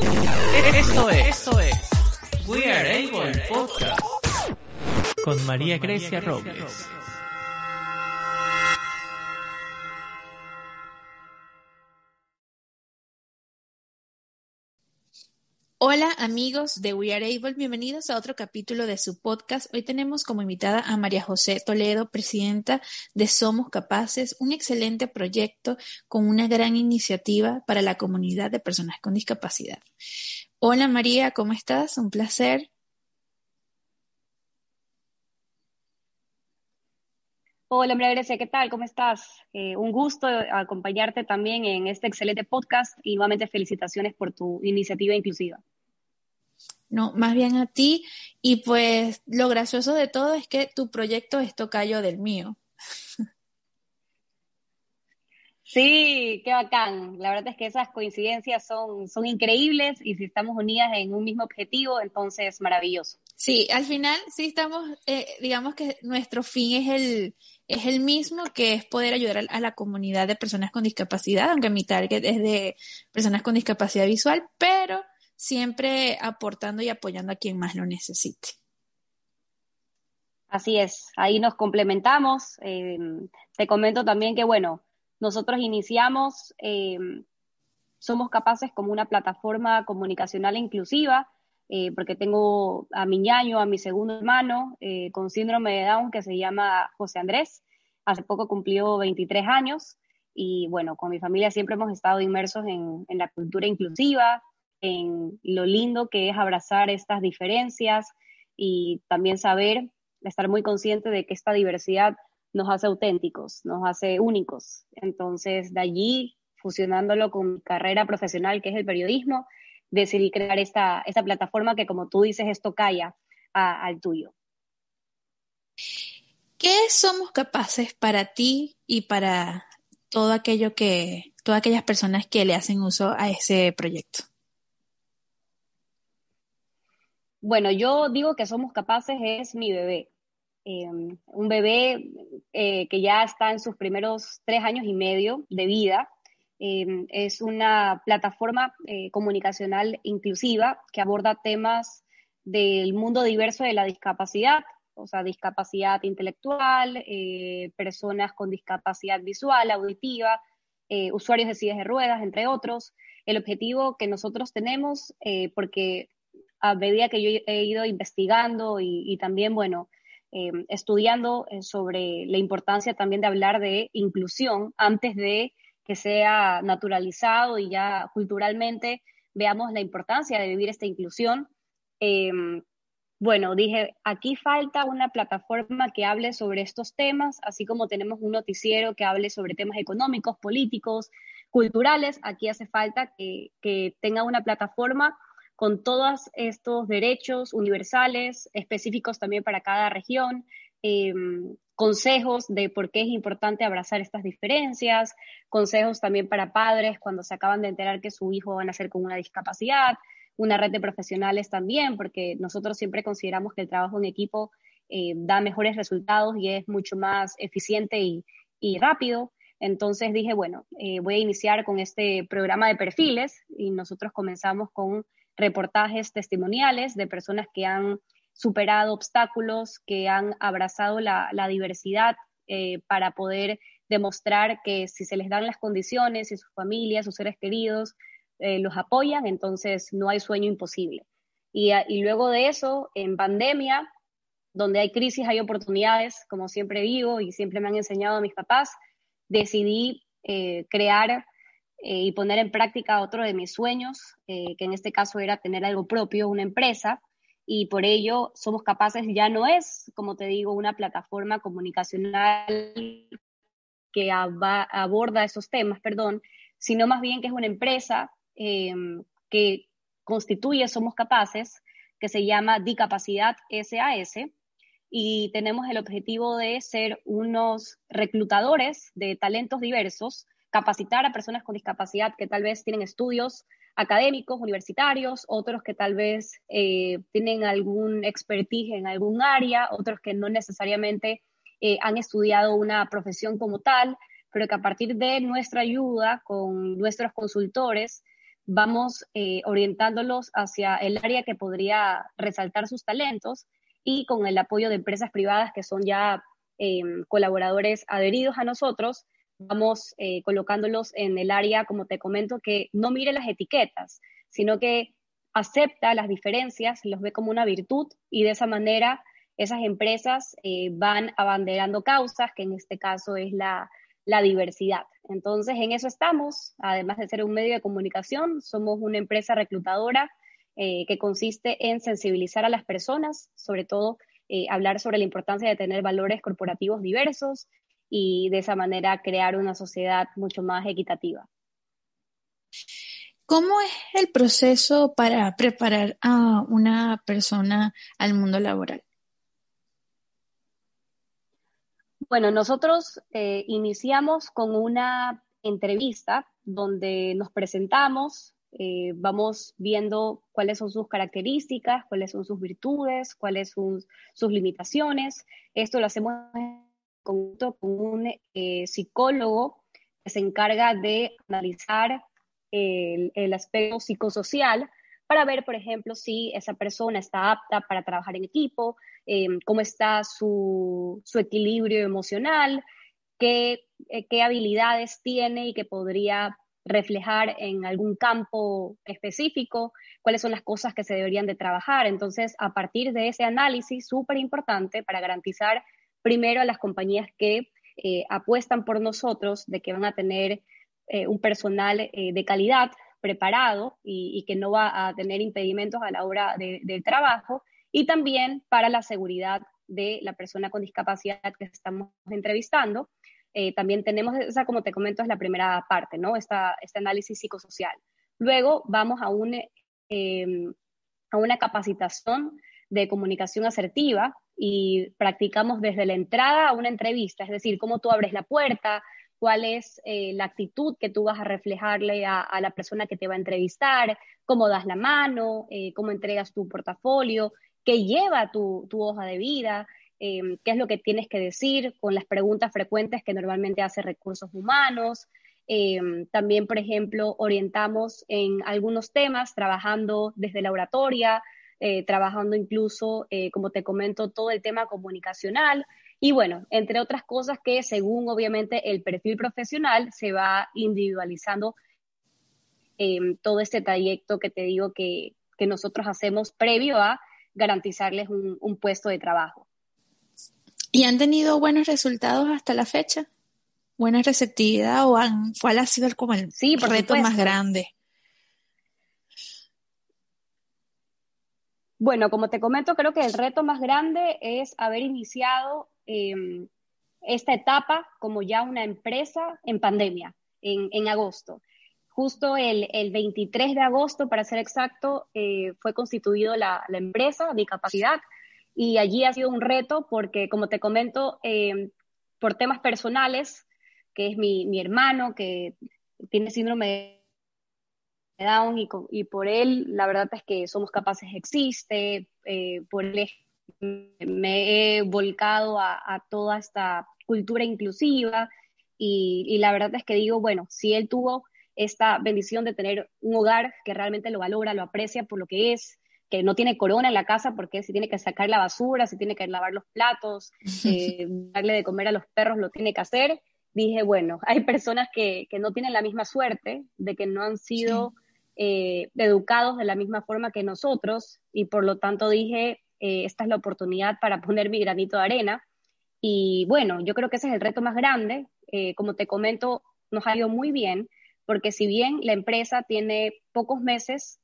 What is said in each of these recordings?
Esto es, esto es. We Are Able Podcast. Con María Grecia Robles. Hola amigos de We Are Able, bienvenidos a otro capítulo de su podcast. Hoy tenemos como invitada a María José Toledo, presidenta de Somos Capaces, un excelente proyecto con una gran iniciativa para la comunidad de personas con discapacidad. Hola María, ¿cómo estás? Un placer. Hola María Grecia, ¿qué tal? ¿Cómo estás? Eh, un gusto acompañarte también en este excelente podcast y nuevamente felicitaciones por tu iniciativa inclusiva. No, más bien a ti. Y pues lo gracioso de todo es que tu proyecto es tocayo del mío. Sí, qué bacán. La verdad es que esas coincidencias son, son increíbles y si estamos unidas en un mismo objetivo, entonces maravilloso. Sí, al final sí estamos, eh, digamos que nuestro fin es el, es el mismo, que es poder ayudar a, la comunidad de personas con discapacidad, aunque mi target es de personas con discapacidad visual, pero siempre aportando y apoyando a quien más lo necesite. Así es, ahí nos complementamos. Eh, te comento también que, bueno, nosotros iniciamos, eh, somos capaces como una plataforma comunicacional inclusiva, eh, porque tengo a mi ñaño, a mi segundo hermano con síndrome de Down que se llama José Andrés. Hace poco cumplió 23 años y bueno, con mi familia siempre hemos estado inmersos en la cultura inclusiva, en lo lindo que es abrazar estas diferencias y también saber, estar muy consciente de que esta diversidad nos hace auténticos, nos hace únicos. Entonces, de allí, fusionándolo con mi carrera profesional, que es el periodismo, decidí crear esta, esta plataforma que, como tú dices, esto calla al tuyo. ¿Qué somos capaces para ti y para todo aquello que, todas aquellas personas que le hacen uso a ese proyecto? Bueno, yo digo que somos capaces es mi bebé. Em, un bebé eh, que ya está en sus primeros tres años y medio de vida. Em, es una plataforma eh, comunicacional inclusiva que aborda temas del mundo diverso de la discapacidad, o sea, discapacidad intelectual, eh, personas con discapacidad visual, auditiva, usuarios de sillas de ruedas, entre otros. El objetivo que nosotros tenemos, porque a medida que yo he ido investigando y, también, bueno, em, estudiando eh, sobre la importancia también de hablar de inclusión antes de que sea naturalizado y ya culturalmente veamos la importancia de vivir esta inclusión. Em, bueno, dije, aquí falta una plataforma que hable sobre estos temas, así como tenemos un noticiero que hable sobre temas económicos, políticos, culturales, aquí hace falta que tenga una plataforma con todos estos derechos universales específicos también para cada región, em, consejos de por qué es importante abrazar estas diferencias, consejos también para padres cuando se acaban de enterar que su hijo va a nacer con una discapacidad, una red de profesionales también, porque nosotros siempre consideramos que el trabajo en equipo eh, da mejores resultados y es mucho más eficiente y, rápido. Entonces dije, bueno, eh, voy a iniciar con este programa de perfiles y nosotros comenzamos con reportajes testimoniales de personas que han superado obstáculos, que han abrazado la, diversidad eh, para poder demostrar que si se les dan las condiciones y sus familias, sus seres queridos eh, los apoyan, entonces no hay sueño imposible. Y, luego de eso, en pandemia, donde hay crisis, hay oportunidades, como siempre digo y siempre me han enseñado mis papás, decidí eh, crear eh, y poner en práctica otro de mis sueños, eh, que en este caso era tener algo propio, una empresa, y por ello somos capaces, ya no es, como te digo, una plataforma comunicacional que aborda esos temas, perdón, sino más bien que es una empresa em, que constituye Somos Capaces, que se llama Dicapacidad SAS, y tenemos el objetivo de ser unos reclutadores de talentos diversos capacitar a personas con discapacidad que tal vez tienen estudios académicos, universitarios, otros que tal vez eh, tienen algún expertise en algún área, otros que no necesariamente eh, han estudiado una profesión como tal, pero que a partir de nuestra ayuda con nuestros consultores vamos eh, orientándolos hacia el área que podría resaltar sus talentos y con el apoyo de empresas privadas que son ya em, colaboradores adheridos a nosotros, vamos eh, colocándolos en el área, como te comento, que no mire las etiquetas, sino que acepta las diferencias, los ve como una virtud y de esa manera esas empresas eh, van abanderando causas, que en este caso es la, diversidad. Entonces, en eso estamos, además de ser un medio de comunicación, somos una empresa reclutadora eh, que consiste en sensibilizar a las personas, sobre todo eh, hablar sobre la importancia de tener valores corporativos diversos y de esa manera crear una sociedad mucho más equitativa. ¿Cómo es el proceso para preparar a una persona al mundo laboral? Bueno, nosotros eh, iniciamos con una entrevista donde nos presentamos, eh, vamos viendo cuáles son sus características, cuáles son sus virtudes, cuáles son sus limitaciones. Esto lo hacemos con un eh, psicólogo que se encarga de analizar el, aspecto psicosocial para ver, por ejemplo, si esa persona está apta para trabajar en equipo, eh, cómo está su, equilibrio emocional, qué, qué, habilidades tiene y que podría reflejar en algún campo específico, cuáles son las cosas que se deberían de trabajar. Entonces, a partir de ese análisis, súper importante para garantizar primero a las compañías que eh, apuestan por nosotros de que van a tener eh, un personal eh, de calidad preparado y, que no va a tener impedimentos a la hora del trabajo y también para la seguridad de la persona con discapacidad que estamos entrevistando. Eh, también tenemos, esa como te comento, es la primera parte, ¿no? Esta, este análisis psicosocial. Luego vamos a, un, a una capacitación de comunicación asertiva y practicamos desde la entrada a una entrevista, es decir, cómo tú abres la puerta, cuál es eh, la actitud que tú vas a reflejarle a, la persona que te va a entrevistar, cómo das la mano, eh, cómo entregas tu portafolio, qué lleva tu, hoja de vida, em, qué es lo que tienes que decir con las preguntas frecuentes que normalmente hace recursos humanos. Em, también, por ejemplo, orientamos en algunos temas, trabajando desde la oratoria, eh, trabajando incluso, como te comento, todo el tema comunicacional, y bueno, entre otras cosas que según obviamente el perfil profesional se va individualizando eh, todo este trayecto que te digo que, nosotros hacemos previo a garantizarles un, puesto de trabajo. ¿Y han tenido buenos resultados hasta la fecha? ¿Buena receptividad o han, cuál ha sido como el reto más grande? Bueno, como te comento, creo que el reto más grande es haber iniciado Em, esta etapa como ya una empresa en pandemia, en, agosto. Justo el, 23 de agosto, para ser exacto, eh, fue constituido la, empresa de capacidad y allí ha sido un reto porque, como te comento, em, por temas personales, que es mi, hermano que tiene síndrome de Down y, por él, la verdad es que Somos Capaces existe, eh, por él me he volcado a, toda esta cultura inclusiva y, la verdad es que digo, bueno, si él tuvo esta bendición de tener un hogar que realmente lo valora, lo aprecia por lo que es, que no tiene corona en la casa porque si tiene que sacar la basura, si tiene que lavar los platos, eh, darle de comer a los perros, lo tiene que hacer. Dije, bueno, hay personas que, no tienen la misma suerte, de que no han sido eh, educados de la misma forma que nosotros y por lo tanto dije, eh, esta es la oportunidad para poner mi granito de arena. Y bueno, yo creo que ese es el reto más grande. Eh, como te comento, nos ha ido muy bien, porque si bien la empresa tiene pocos meses,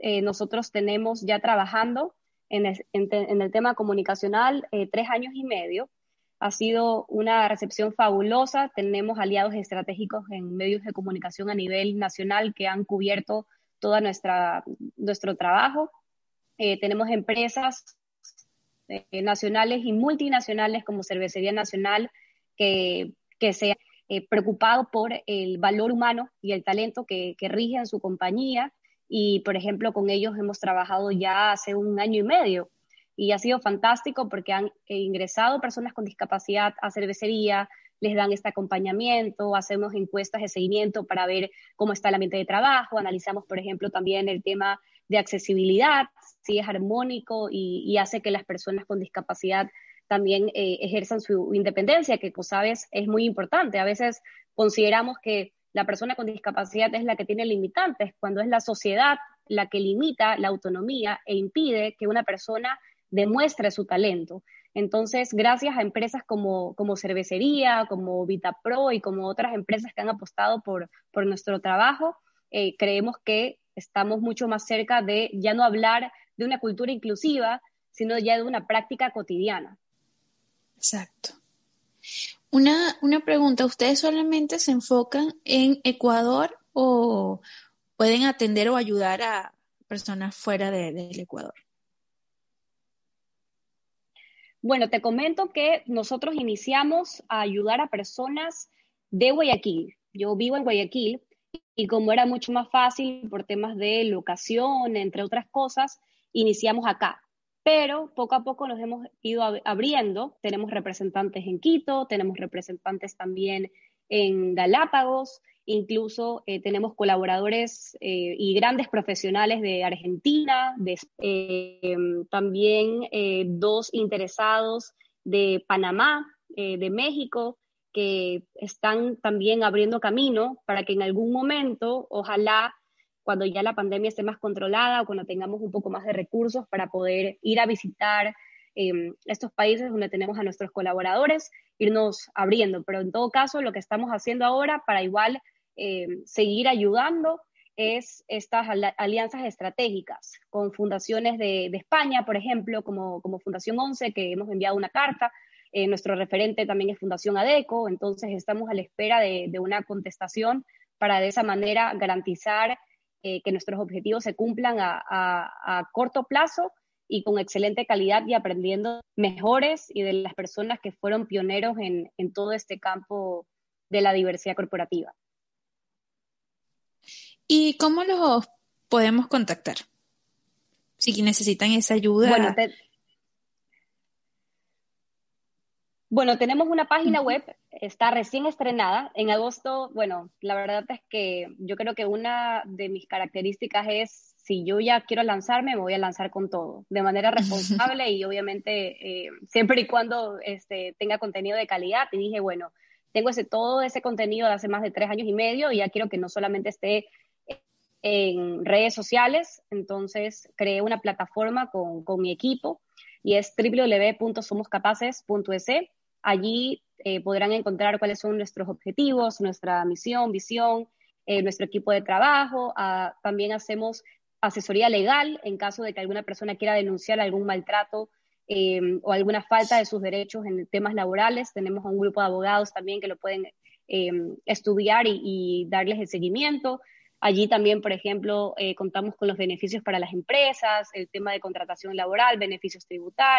eh, nosotros tenemos ya trabajando en el, tema comunicacional tres años y medio. Ha sido una recepción fabulosa. Tenemos aliados estratégicos en medios de comunicación a nivel nacional que han cubierto todo nuestro trabajo. tenemos empresas eh, nacionales y multinacionales como Cervecería Nacional que, que se han eh, preocupado por el valor humano y el talento que, que rige en su compañía. Y, por ejemplo, con ellos hemos trabajado ya hace un año y medio y ha sido fantástico porque han ingresado personas con discapacidad a cervecería, les dan este acompañamiento, hacemos encuestas de seguimiento para ver cómo está el ambiente de trabajo, analizamos, por ejemplo, también el tema de accesibilidad, si es armónico y, hace que las personas con discapacidad también eh, ejerzan su independencia, que, pues, sabes, es muy importante. A veces consideramos que la persona con discapacidad es la que tiene limitantes, cuando es la sociedad la que limita la autonomía e impide que una persona demuestre su talento. Entonces, gracias a empresas como, como Cervecería, como VitaPro y como otras empresas que han apostado por, por nuestro trabajo, eh, creemos que estamos mucho más cerca de ya no hablar de una cultura inclusiva, sino ya de una práctica cotidiana. Exacto. Una, una pregunta, ¿ustedes solamente se enfocan en Ecuador o pueden atender o ayudar a personas fuera del Ecuador? Bueno, te comento que nosotros iniciamos a ayudar a personas de Guayaquil. Yo vivo en Guayaquil y como era mucho más fácil por temas de locación, entre otras cosas, iniciamos acá. Pero poco a poco nos hemos ido abriendo. Tenemos representantes en Quito, tenemos representantes también en Galápagos, incluso eh, tenemos colaboradores eh, y grandes profesionales de Argentina, eh, también dos interesados de Panamá, de México, que están también abriendo camino para que en algún momento, ojalá cuando ya la pandemia esté más controlada o cuando tengamos un poco más de recursos para poder ir a visitar estos países donde tenemos a nuestros colaboradores, irnos abriendo. Pero en todo caso, lo que estamos haciendo ahora para igual eh, seguir ayudando es estas alianzas estratégicas con fundaciones de, España, por ejemplo, como, como, Fundación 11, que hemos enviado una carta. Eh, nuestro referente también es Fundación ADECO, entonces estamos a la espera de, una contestación para de esa manera garantizar eh, que nuestros objetivos se cumplan a, corto plazo y con excelente calidad y aprendiendo mejores y de las personas que fueron pioneros en todo este campo de la diversidad corporativa. ¿Y cómo los podemos contactar? Si necesitan esa ayuda. Bueno, tenemos una página web, está recién estrenada. En agosto, bueno, la verdad es que yo creo que una de mis características es, si yo ya quiero lanzarme, me voy a lanzar con todo, de manera responsable y obviamente eh, siempre y cuando este, tenga contenido de calidad. Y dije, bueno, tengo ese, todo ese contenido de hace más de tres años y medio y ya quiero que no solamente esté en redes sociales, entonces creé una plataforma con, con mi equipo y es www.somoscapaces.es. Allí eh, podrán encontrar cuáles son nuestros objetivos, nuestra misión, visión, eh, nuestro equipo de trabajo. Ah, también hacemos asesoría legal en caso de que alguna persona quiera denunciar algún maltrato eh, o alguna falta de sus derechos en temas laborales. Tenemos un grupo de abogados también que lo pueden estudiar y, y darles el seguimiento. Allí también, por ejemplo, eh, contamos con los beneficios para las empresas, el tema de contratación laboral, beneficios tributarios